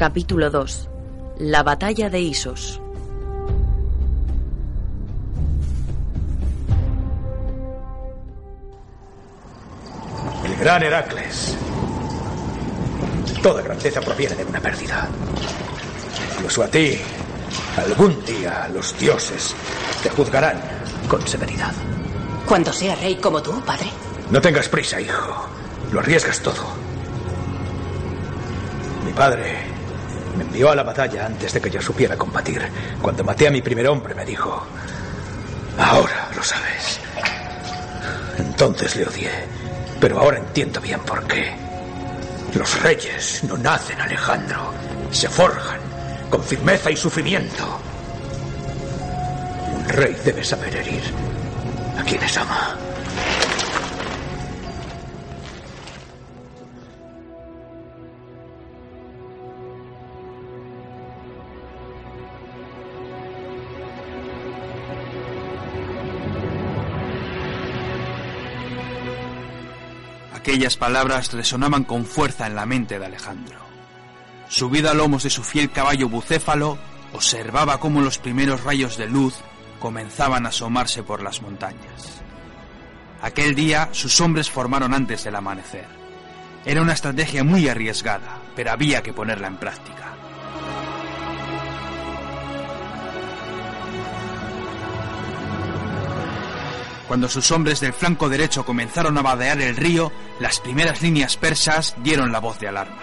Capítulo 2. La batalla de Isos. El gran Heracles. Toda grandeza proviene de una pérdida. Incluso a ti, algún día los dioses te juzgarán con severidad. Cuando sea rey como tú, padre. No tengas prisa, hijo. Lo arriesgas todo. Mi padre me envió a la batalla antes de que yo supiera combatir. Cuando maté a mi primer hombre me dijo, ahora lo sabes. Entonces le odié, pero ahora entiendo bien por qué. Los reyes no nacen, Alejandro. Se forjan con firmeza y sufrimiento. Un rey debe saber herir a quienes ama. Aquellas palabras resonaban con fuerza en la mente de Alejandro. Subido a lomos de su fiel caballo bucéfalo, observaba cómo los primeros rayos de luz comenzaban a asomarse por las montañas. Aquel día sus hombres formaron antes del amanecer. Era una estrategia muy arriesgada, pero había que ponerla en práctica. Cuando sus hombres del flanco derecho comenzaron a vadear el río, las primeras líneas persas dieron la voz de alarma.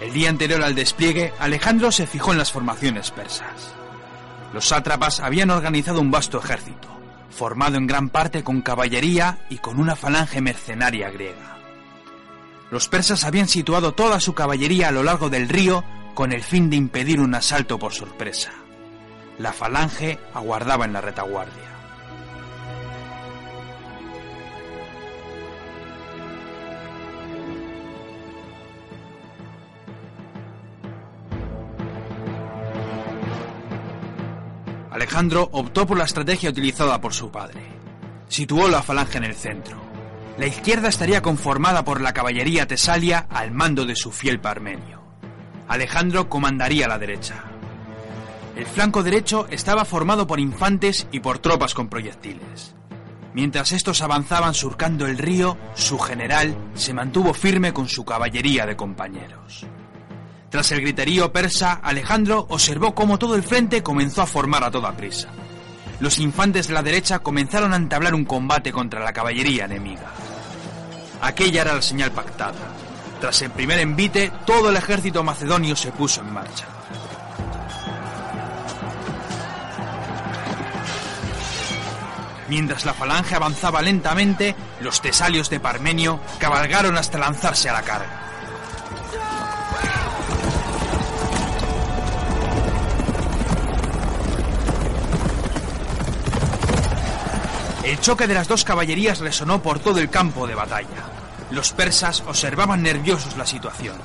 El día anterior al despliegue, Alejandro se fijó en las formaciones persas. Los sátrapas habían organizado un vasto ejército, formado en gran parte con caballería y con una falange mercenaria griega. Los persas habían situado toda su caballería a lo largo del río con el fin de impedir un asalto por sorpresa. La falange aguardaba en la retaguardia. Alejandro optó por la estrategia utilizada por su padre. Situó la falange en el centro. La izquierda estaría conformada por la caballería tesalia al mando de su fiel parmenio. Alejandro comandaría la derecha. El flanco derecho estaba formado por infantes y por tropas con proyectiles. Mientras estos avanzaban surcando el río, su general se mantuvo firme con su caballería de compañeros. Tras el griterío persa, Alejandro observó cómo todo el frente comenzó a formar a toda prisa. Los infantes de la derecha comenzaron a entablar un combate contra la caballería enemiga. Aquella era la señal pactada. Tras el primer envite, todo el ejército macedonio se puso en marcha. Mientras la falange avanzaba lentamente, los tesalios de Parmenio cabalgaron hasta lanzarse a la carga. El choque de las dos caballerías resonó por todo el campo de batalla. Los persas observaban nerviosos la situación.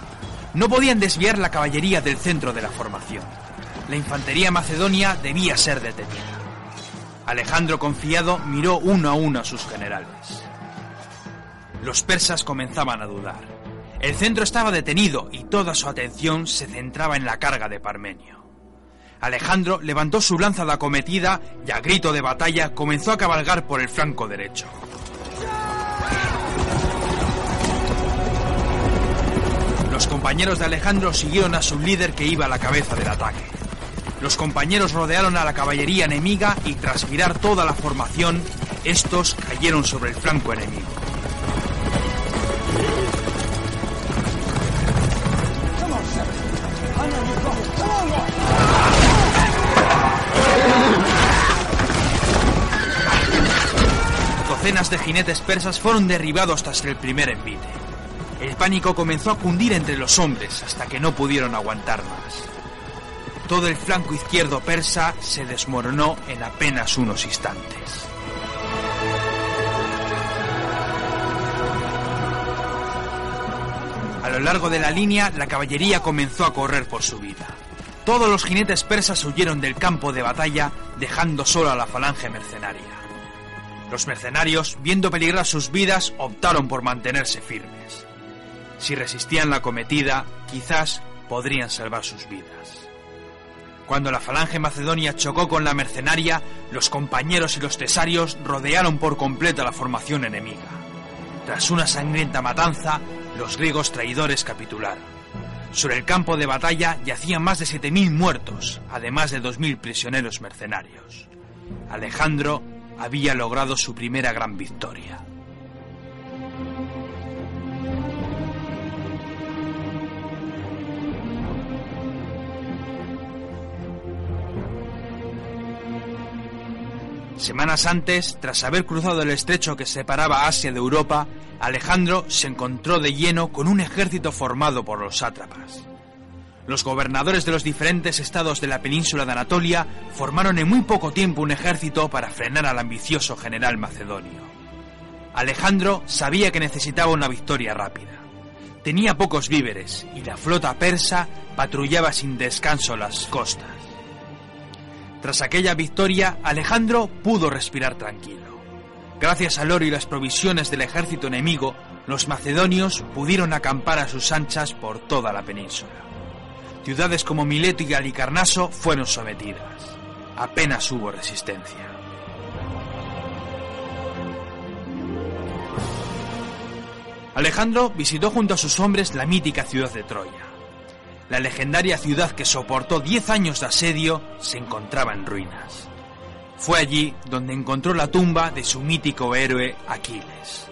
No podían desviar la caballería del centro de la formación. La infantería macedonia debía ser detenida. Alejandro confiado miró uno a uno a sus generales. Los persas comenzaban a dudar. El centro estaba detenido y toda su atención se centraba en la carga de Parmenio. Alejandro levantó su lanza de acometida y a grito de batalla comenzó a cabalgar por el flanco derecho. Los compañeros de Alejandro siguieron a su líder que iba a la cabeza del ataque. Los compañeros rodearon a la caballería enemiga y tras mirar toda la formación, estos cayeron sobre el flanco enemigo. De jinetes persas fueron derribados tras el primer envite. El pánico comenzó a cundir entre los hombres hasta que no pudieron aguantar más. Todo el flanco izquierdo persa se desmoronó en apenas unos instantes. A lo largo de la línea, la caballería comenzó a correr por su vida. Todos los jinetes persas huyeron del campo de batalla, dejando solo a la falange mercenaria. Los mercenarios, viendo peligrar sus vidas, optaron por mantenerse firmes. Si resistían la cometida, quizás podrían salvar sus vidas. Cuando la falange macedonia chocó con la mercenaria, los compañeros y los tesarios rodearon por completo la formación enemiga. Tras una sangrienta matanza, los griegos traidores capitularon. Sobre el campo de batalla yacían más de 7.000 muertos, además de 2.000 prisioneros mercenarios. Alejandro había logrado su primera gran victoria. Semanas antes, tras haber cruzado el estrecho que separaba Asia de Europa, Alejandro se encontró de lleno con un ejército formado por los sátrapas. Los gobernadores de los diferentes estados de la península de Anatolia formaron en muy poco tiempo un ejército para frenar al ambicioso general macedonio. Alejandro sabía que necesitaba una victoria rápida. Tenía pocos víveres y la flota persa patrullaba sin descanso las costas. Tras aquella victoria, Alejandro pudo respirar tranquilo. Gracias al oro y las provisiones del ejército enemigo, los macedonios pudieron acampar a sus anchas por toda la península. Ciudades como Mileto y Alicarnaso fueron sometidas. Apenas hubo resistencia. Alejandro visitó junto a sus hombres la mítica ciudad de Troya. La legendaria ciudad que soportó 10 años de asedio se encontraba en ruinas. Fue allí donde encontró la tumba de su mítico héroe Aquiles.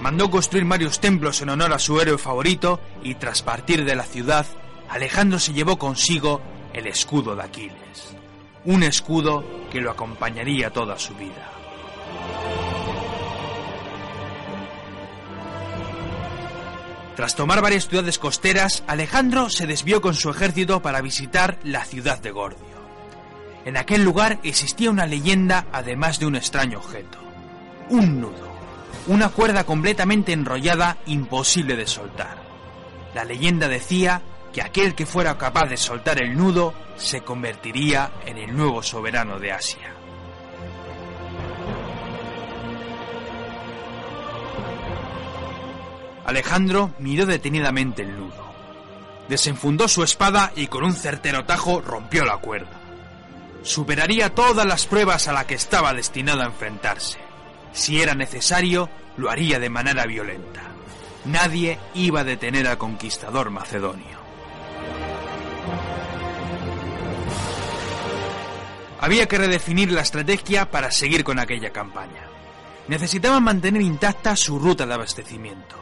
Mandó construir varios templos en honor a su héroe favorito y tras partir de la ciudad, Alejandro se llevó consigo el escudo de Aquiles, un escudo que lo acompañaría toda su vida. Tras tomar varias ciudades costeras, Alejandro se desvió con su ejército para visitar la ciudad de Gordio. En aquel lugar existía una leyenda además de un extraño objeto. Un nudo, una cuerda completamente enrollada imposible de soltar. La leyenda decía que aquel que fuera capaz de soltar el nudo se convertiría en el nuevo soberano de Asia. Alejandro miró detenidamente el nudo. Desenfundó su espada y con un certero tajo rompió la cuerda. Superaría todas las pruebas a las que estaba destinado a enfrentarse. Si era necesario, lo haría de manera violenta. Nadie iba a detener al conquistador macedonio. Había que redefinir la estrategia para seguir con aquella campaña. Necesitaban mantener intacta su ruta de abastecimiento.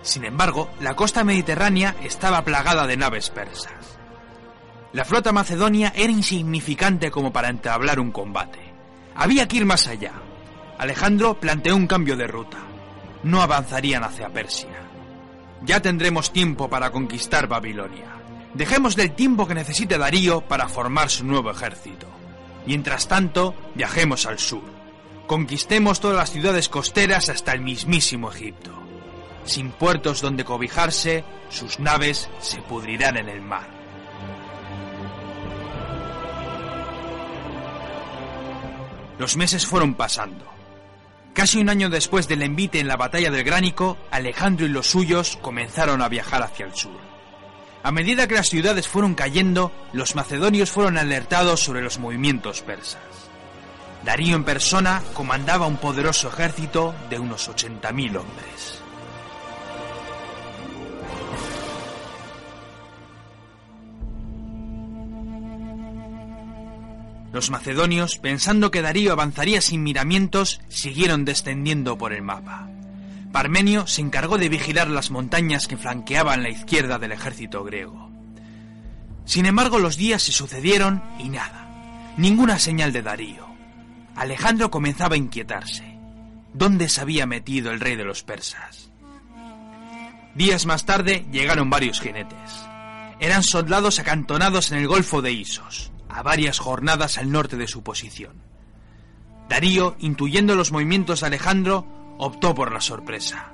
Sin embargo, la costa mediterránea estaba plagada de naves persas. La flota macedonia era insignificante como para entablar un combate. Había que ir más allá. Alejandro planteó un cambio de ruta. No avanzarían hacia Persia. Ya tendremos tiempo para conquistar Babilonia. Dejemos del tiempo que necesite Darío para formar su nuevo ejército. Mientras tanto, viajemos al sur. Conquistemos todas las ciudades costeras hasta el mismísimo Egipto. Sin puertos donde cobijarse, sus naves se pudrirán en el mar. Los meses fueron pasando. Casi un año después del envite en la batalla del Gránico, Alejandro y los suyos comenzaron a viajar hacia el sur. A medida que las ciudades fueron cayendo, los macedonios fueron alertados sobre los movimientos persas. Darío en persona comandaba un poderoso ejército de unos 80.000 hombres. Los macedonios, pensando que Darío avanzaría sin miramientos, siguieron descendiendo por el mapa. Parmenio se encargó de vigilar las montañas que flanqueaban la izquierda del ejército griego. Sin embargo, los días se sucedieron y nada, ninguna señal de Darío. Alejandro comenzaba a inquietarse. ¿Dónde se había metido el rey de los persas? Días más tarde llegaron varios jinetes. Eran soldados acantonados en el Golfo de Isos a varias jornadas al norte de su posición. Darío, intuyendo los movimientos de Alejandro, optó por la sorpresa.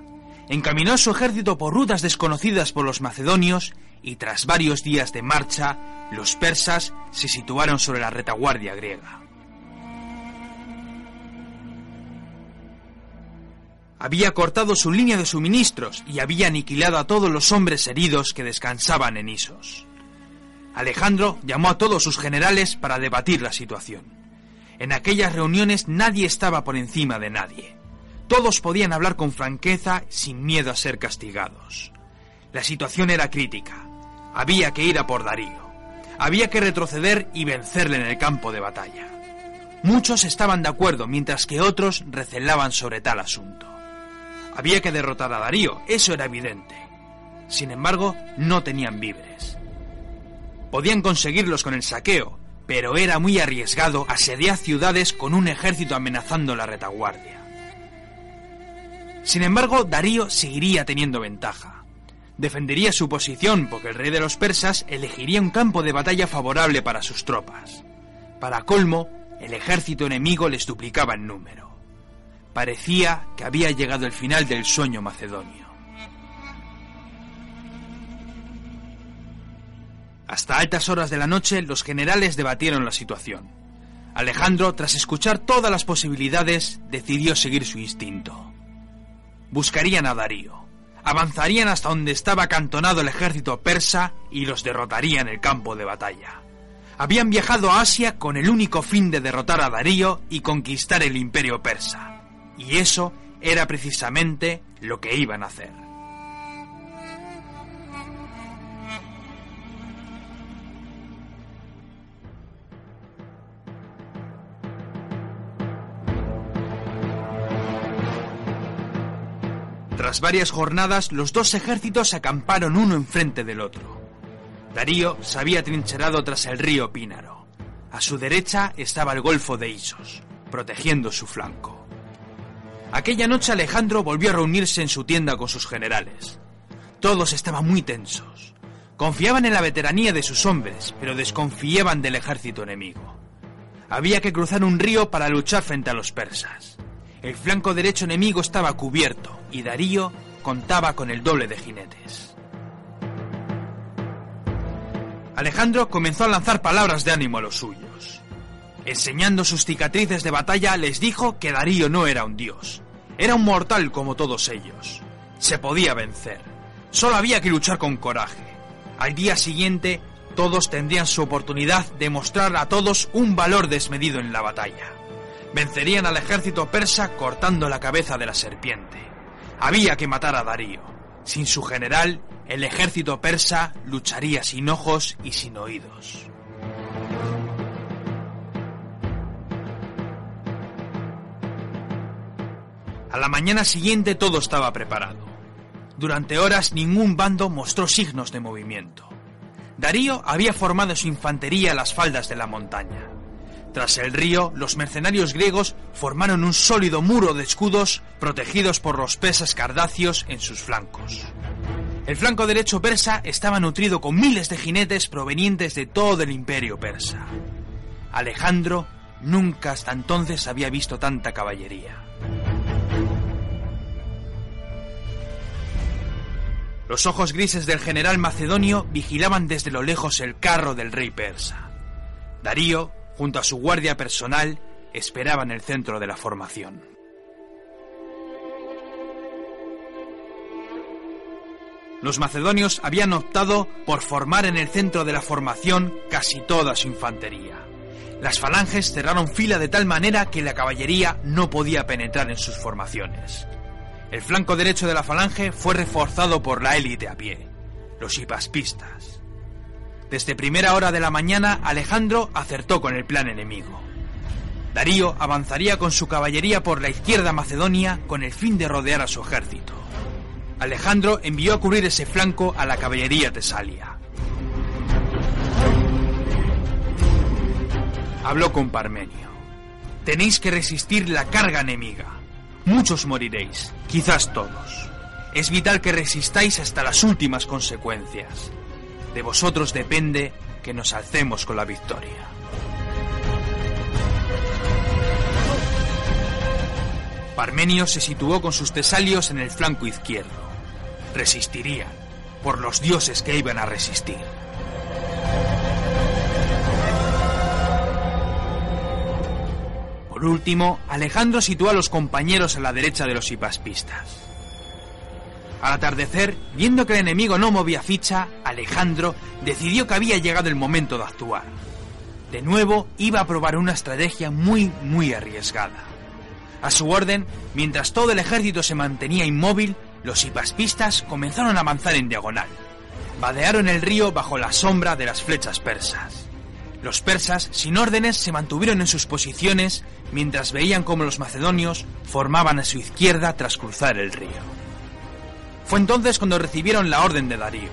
Encaminó su ejército por rutas desconocidas por los macedonios y tras varios días de marcha, los persas se situaron sobre la retaguardia griega. había cortado su línea de suministros y había aniquilado a todos los hombres heridos que descansaban en Isos. Alejandro llamó a todos sus generales para debatir la situación. En aquellas reuniones nadie estaba por encima de nadie. Todos podían hablar con franqueza sin miedo a ser castigados. La situación era crítica. Había que ir a por Darío. Había que retroceder y vencerle en el campo de batalla. Muchos estaban de acuerdo, mientras que otros recelaban sobre tal asunto. Había que derrotar a Darío, eso era evidente. Sin embargo, no tenían víveres. Podían conseguirlos con el saqueo, pero era muy arriesgado asediar ciudades con un ejército amenazando la retaguardia. Sin embargo, Darío seguiría teniendo ventaja. Defendería su posición porque el rey de los persas elegiría un campo de batalla favorable para sus tropas. Para colmo, el ejército enemigo les duplicaba en número. Parecía que había llegado el final del sueño macedonio. Hasta altas horas de la noche los generales debatieron la situación. Alejandro, tras escuchar todas las posibilidades, decidió seguir su instinto. Buscarían a Darío, avanzarían hasta donde estaba acantonado el ejército persa y los derrotarían en el campo de batalla. Habían viajado a Asia con el único fin de derrotar a Darío y conquistar el imperio persa. Y eso era precisamente lo que iban a hacer. Tras varias jornadas, los dos ejércitos acamparon uno enfrente del otro. Darío se había trincherado tras el río Pínaro. A su derecha estaba el Golfo de Isos, protegiendo su flanco. Aquella noche Alejandro volvió a reunirse en su tienda con sus generales. Todos estaban muy tensos. Confiaban en la veteranía de sus hombres, pero desconfiaban del ejército enemigo. Había que cruzar un río para luchar frente a los persas. El flanco derecho enemigo estaba cubierto y Darío contaba con el doble de jinetes. Alejandro comenzó a lanzar palabras de ánimo a los suyos. Enseñando sus cicatrices de batalla, les dijo que Darío no era un dios. Era un mortal como todos ellos. Se podía vencer. Solo había que luchar con coraje. Al día siguiente, todos tendrían su oportunidad de mostrar a todos un valor desmedido en la batalla. Vencerían al ejército persa cortando la cabeza de la serpiente. Había que matar a Darío. Sin su general, el ejército persa lucharía sin ojos y sin oídos. A la mañana siguiente todo estaba preparado. Durante horas ningún bando mostró signos de movimiento. Darío había formado su infantería a las faldas de la montaña. Tras el río, los mercenarios griegos formaron un sólido muro de escudos protegidos por los persas cardacios en sus flancos. El flanco derecho persa estaba nutrido con miles de jinetes provenientes de todo el imperio persa. Alejandro nunca hasta entonces había visto tanta caballería. Los ojos grises del general macedonio vigilaban desde lo lejos el carro del rey persa. Darío, junto a su guardia personal, esperaba en el centro de la formación. Los macedonios habían optado por formar en el centro de la formación casi toda su infantería. Las falanges cerraron fila de tal manera que la caballería no podía penetrar en sus formaciones. El flanco derecho de la falange fue reforzado por la élite a pie, los hipaspistas. Desde primera hora de la mañana, Alejandro acertó con el plan enemigo. Darío avanzaría con su caballería por la izquierda macedonia con el fin de rodear a su ejército. Alejandro envió a cubrir ese flanco a la caballería tesalia. Habló con Parmenio. Tenéis que resistir la carga enemiga. Muchos moriréis, quizás todos. Es vital que resistáis hasta las últimas consecuencias. De vosotros depende que nos alcemos con la victoria. Parmenio se situó con sus tesalios en el flanco izquierdo. Resistirían, por los dioses que iban a resistir. Por último, Alejandro situó a los compañeros a la derecha de los hipaspistas. Al atardecer, viendo que el enemigo no movía ficha, Alejandro decidió que había llegado el momento de actuar. De nuevo, iba a probar una estrategia muy, muy arriesgada. A su orden, mientras todo el ejército se mantenía inmóvil, los hipaspistas comenzaron a avanzar en diagonal. Vadearon el río bajo la sombra de las flechas persas. Los persas, sin órdenes, se mantuvieron en sus posiciones mientras veían cómo los macedonios formaban a su izquierda tras cruzar el río. Fue entonces cuando recibieron la orden de Darío.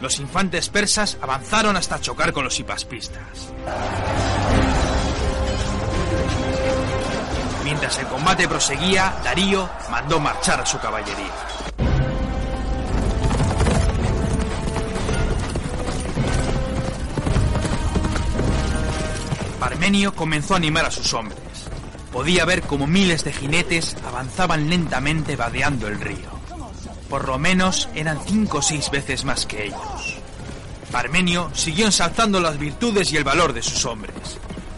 Los infantes persas avanzaron hasta chocar con los hipaspistas. Mientras el combate proseguía, Darío mandó marchar a su caballería. Parmenio comenzó a animar a sus hombres. Podía ver como miles de jinetes avanzaban lentamente vadeando el río. Por lo menos eran cinco o seis veces más que ellos. Parmenio siguió ensalzando las virtudes y el valor de sus hombres.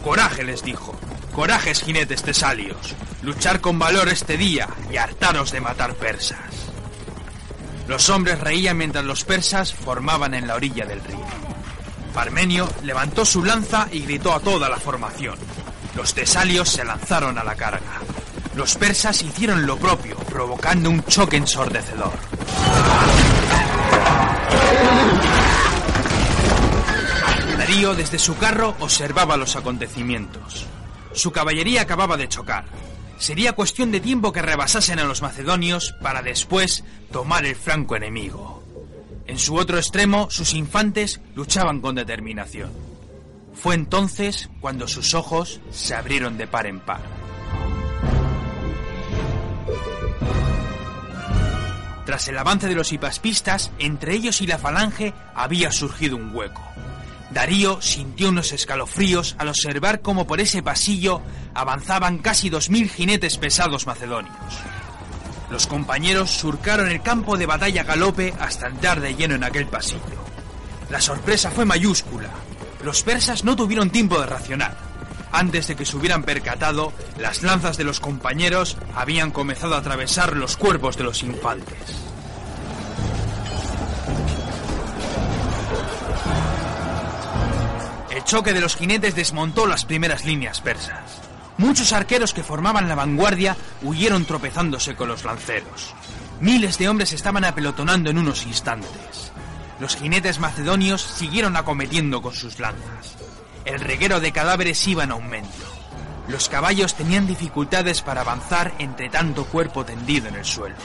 Coraje, les dijo. Corajes, jinetes tesalios. Luchar con valor este día y hartaros de matar persas. Los hombres reían mientras los persas formaban en la orilla del río. Parmenio levantó su lanza y gritó a toda la formación. Los tesalios se lanzaron a la carga. Los persas hicieron lo propio, provocando un choque ensordecedor. Darío desde su carro observaba los acontecimientos. Su caballería acababa de chocar. Sería cuestión de tiempo que rebasasen a los macedonios para después tomar el flanco enemigo. En su otro extremo, sus infantes luchaban con determinación. Fue entonces cuando sus ojos se abrieron de par en par. Tras el avance de los hipaspistas, entre ellos y la falange había surgido un hueco. Darío sintió unos escalofríos al observar cómo por ese pasillo avanzaban casi dos mil jinetes pesados macedonios. Los compañeros surcaron el campo de batalla galope hasta entrar de lleno en aquel pasillo. La sorpresa fue mayúscula. Los persas no tuvieron tiempo de racionar. Antes de que se hubieran percatado, las lanzas de los compañeros habían comenzado a atravesar los cuerpos de los infantes. Choque de los jinetes desmontó las primeras líneas persas. Muchos arqueros que formaban la vanguardia huyeron tropezándose con los lanceros. Miles de hombres estaban apelotonando en unos instantes. Los jinetes macedonios siguieron acometiendo con sus lanzas. El reguero de cadáveres iba en aumento. Los caballos tenían dificultades para avanzar entre tanto cuerpo tendido en el suelo.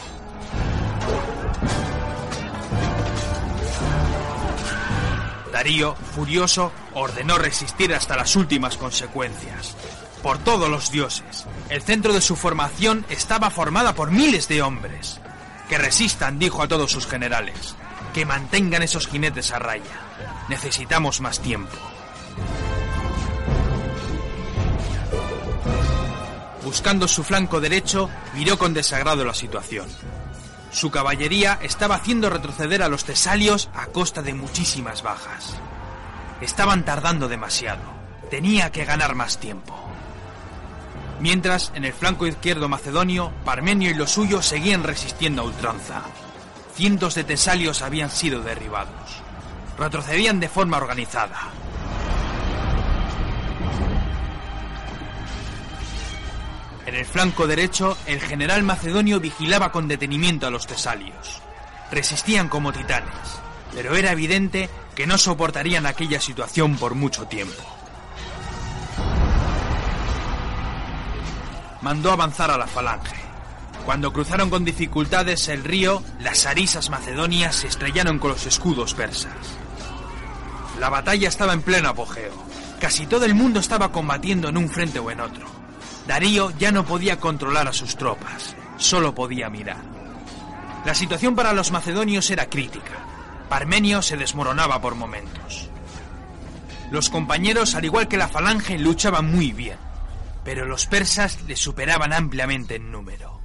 Darío, furioso, ordenó resistir hasta las últimas consecuencias. Por todos los dioses, el centro de su formación estaba formada por miles de hombres. Que resistan, dijo a todos sus generales. Que mantengan esos jinetes a raya. Necesitamos más tiempo. Buscando su flanco derecho, miró con desagrado la situación. Su caballería estaba haciendo retroceder a los tesalios a costa de muchísimas bajas. Estaban tardando demasiado. Tenía que ganar más tiempo. Mientras, en el flanco izquierdo macedonio, Parmenio y los suyos seguían resistiendo a ultranza. Cientos de tesalios habían sido derribados. Retrocedían de forma organizada. En el flanco derecho, el general macedonio vigilaba con detenimiento a los tesalios. Resistían como titanes, pero era evidente que no soportarían aquella situación por mucho tiempo. Mandó avanzar a la falange. Cuando cruzaron con dificultades el río, las arisas macedonias se estrellaron con los escudos persas. La batalla estaba en pleno apogeo. Casi todo el mundo estaba combatiendo en un frente o en otro. Darío ya no podía controlar a sus tropas, solo podía mirar. La situación para los macedonios era crítica. Parmenio se desmoronaba por momentos. Los compañeros, al igual que la falange, luchaban muy bien, pero los persas le superaban ampliamente en número.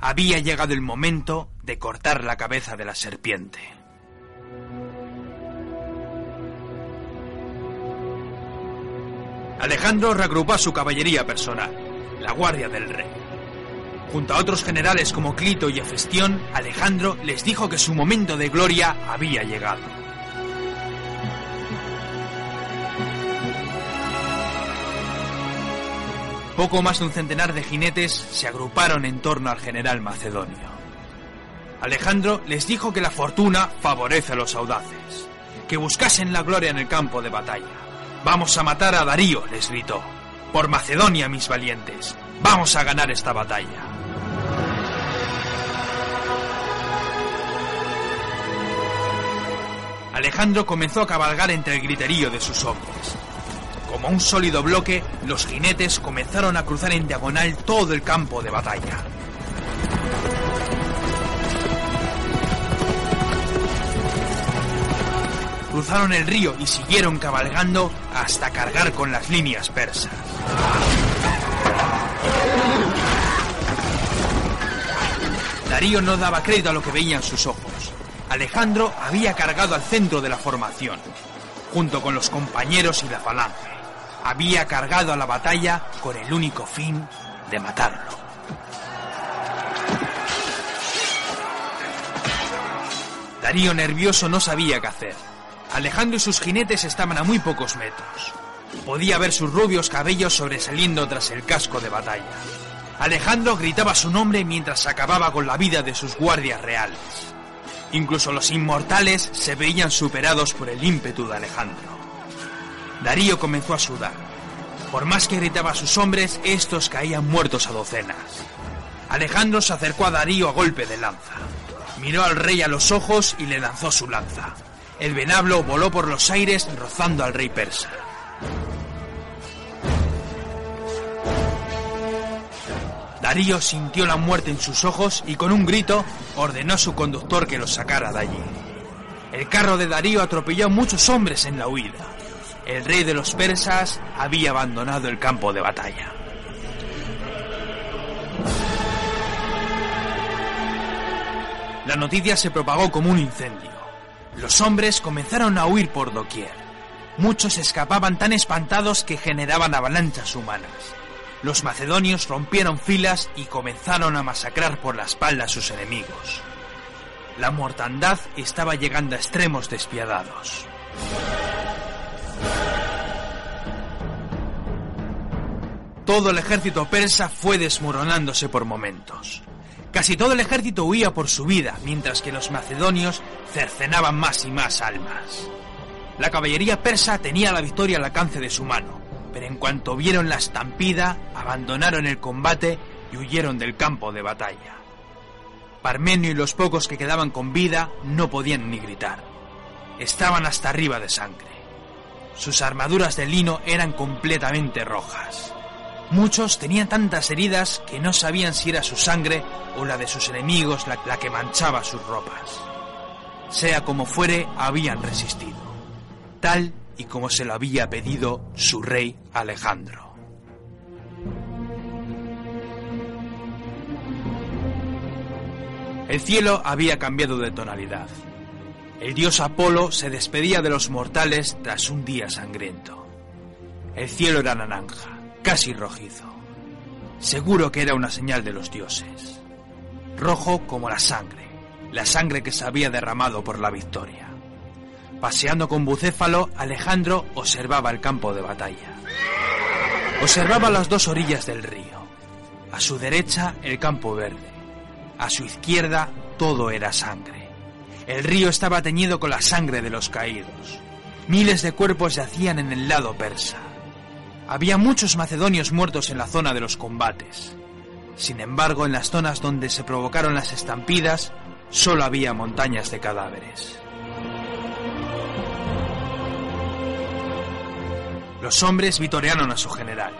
Había llegado el momento de cortar la cabeza de la serpiente. Alejandro reagrupó a su caballería personal. La guardia del rey. Junto a otros generales como Clito y Hefestión, Alejandro les dijo que su momento de gloria había llegado. Poco más de un centenar de jinetes se agruparon en torno al general macedonio. Alejandro les dijo que la fortuna favorece a los audaces, que buscasen la gloria en el campo de batalla. Vamos a matar a Darío, les gritó. Por Macedonia, mis valientes. Vamos a ganar esta batalla. Alejandro comenzó a cabalgar entre el griterío de sus hombres. Como un sólido bloque, los jinetes comenzaron a cruzar en diagonal todo el campo de batalla. Cruzaron el río y siguieron cabalgando hasta cargar con las líneas persas. Darío no daba crédito a lo que veían sus ojos. Alejandro había cargado al centro de la formación, junto con los compañeros y la falange. Había cargado a la batalla con el único fin de matarlo. Darío nervioso no sabía qué hacer. Alejandro y sus jinetes estaban a muy pocos metros. Podía ver sus rubios cabellos sobresaliendo tras el casco de batalla. Alejandro gritaba su nombre mientras acababa con la vida de sus guardias reales. Incluso los inmortales se veían superados por el ímpetu de Alejandro. Darío comenzó a sudar. Por más que gritaba a sus hombres, estos caían muertos a docenas. Alejandro se acercó a Darío a golpe de lanza. Miró al rey a los ojos y le lanzó su lanza. El venablo voló por los aires rozando al rey persa. Darío sintió la muerte en sus ojos y con un grito ordenó a su conductor que los sacara de allí. El carro de Darío atropelló a muchos hombres en la huida. El rey de los persas había abandonado el campo de batalla. La noticia se propagó como un incendio. Los hombres comenzaron a huir por doquier. Muchos escapaban tan espantados que generaban avalanchas humanas. Los macedonios rompieron filas y comenzaron a masacrar por la espalda a sus enemigos. La mortandad estaba llegando a extremos despiadados. Todo el ejército persa fue desmoronándose por momentos. Casi todo el ejército huía por su vida, mientras que los macedonios cercenaban más y más almas. La caballería persa tenía la victoria al alcance de su mano, pero en cuanto vieron la estampida, abandonaron el combate y huyeron del campo de batalla. Parmenio y los pocos que quedaban con vida no podían ni gritar. Estaban hasta arriba de sangre. Sus armaduras de lino eran completamente rojas. Muchos tenían tantas heridas que no sabían si era su sangre o la de sus enemigos la, la, que manchaba sus ropas. Sea como fuere, habían resistido, tal y como se lo había pedido su rey Alejandro. El cielo había cambiado de tonalidad. El dios Apolo se despedía de los mortales tras un día sangriento. El cielo era naranja, casi rojizo. Seguro que era una señal de los dioses. Rojo como la sangre, la sangre que se había derramado por la victoria. Paseando con Bucéfalo, Alejandro observaba el campo de batalla. Observaba las dos orillas del río. A su derecha el campo verde. A su izquierda todo era sangre. El río estaba teñido con la sangre de los caídos. Miles de cuerpos yacían en el lado persa. Había muchos macedonios muertos en la zona de los combates. Sin embargo, en las zonas donde se provocaron las estampidas, solo había montañas de cadáveres. Los hombres vitorearon a su general.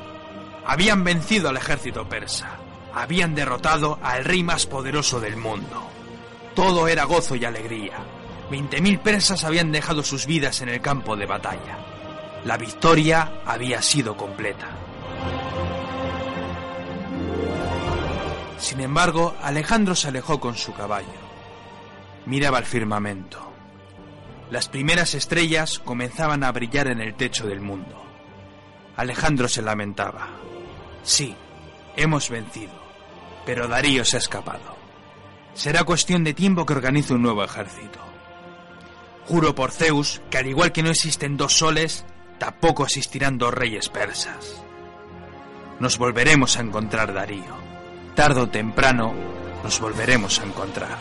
Habían vencido al ejército persa. Habían derrotado al rey más poderoso del mundo. Todo era gozo y alegría. Veinte mil persas habían dejado sus vidas en el campo de batalla. La victoria había sido completa. Sin embargo, Alejandro se alejó con su caballo. Miraba el firmamento. Las primeras estrellas comenzaban a brillar en el techo del mundo. Alejandro se lamentaba. Sí, Hemos vencido, pero Darío se ha escapado. Será cuestión de tiempo que organice un nuevo ejército. Juro por Zeus que al igual que no existen dos soles, tampoco existirán dos reyes persas. Nos volveremos a encontrar, Darío. Tardo o temprano nos volveremos a encontrar.